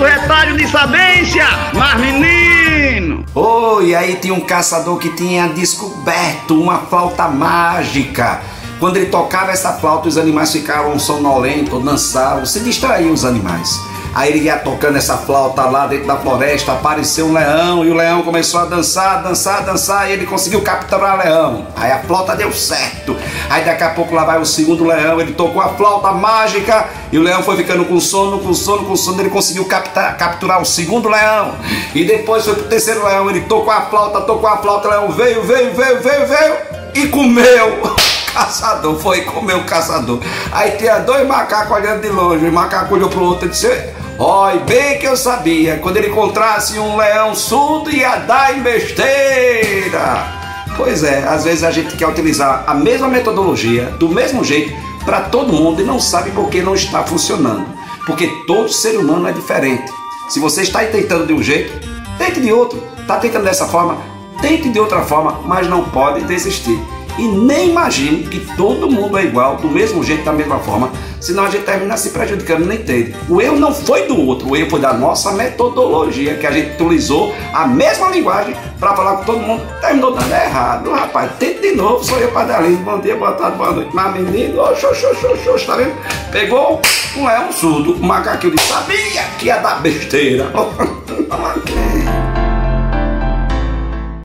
do retalho de sabência, mas menino! Oh, aí tinha um caçador que tinha descoberto uma flauta mágica. Quando ele tocava essa flauta, os animais ficavam sonolentos, dançavam, se distraíam os animais. Aí ele ia tocando essa flauta lá dentro da floresta, apareceu um leão e o leão começou a dançar, dançar, dançar e ele conseguiu capturar o leão. Aí a flauta deu certo. Aí daqui a pouco lá vai o segundo leão, ele tocou a flauta mágica e o leão foi ficando com sono, com sono, com sono, ele conseguiu captar, capturar o segundo leão. E depois foi pro terceiro leão, ele tocou a flauta, tocou a flauta, o leão veio, veio, veio, veio, veio e comeu caçador, foi comer o caçador. Aí tinha dois macacos olhando de longe, o macaco olhou pro outro e disse: Oi, bem que eu sabia, quando ele encontrasse um leão surdo ia dar em besteira. Pois é, às vezes a gente quer utilizar a mesma metodologia, do mesmo jeito, para todo mundo e não sabe por que não está funcionando. Porque todo ser humano é diferente. Se você está tentando de um jeito, tente de outro. Está tentando dessa forma, tente de outra forma, mas não pode desistir. E nem imagine que todo mundo é igual, do mesmo jeito, da mesma forma, senão a gente termina se prejudicando, nem entende. O erro não foi do outro, o erro foi da nossa metodologia, que a gente utilizou a mesma linguagem para falar com todo mundo, terminou dando errado. Rapaz, tente de novo, sou eu, Padre bom dia, boa tarde, boa noite. Mas menino, xô, xô, tá vendo? Pegou um leão surdo, um macaquinho de sabia que ia dar besteira.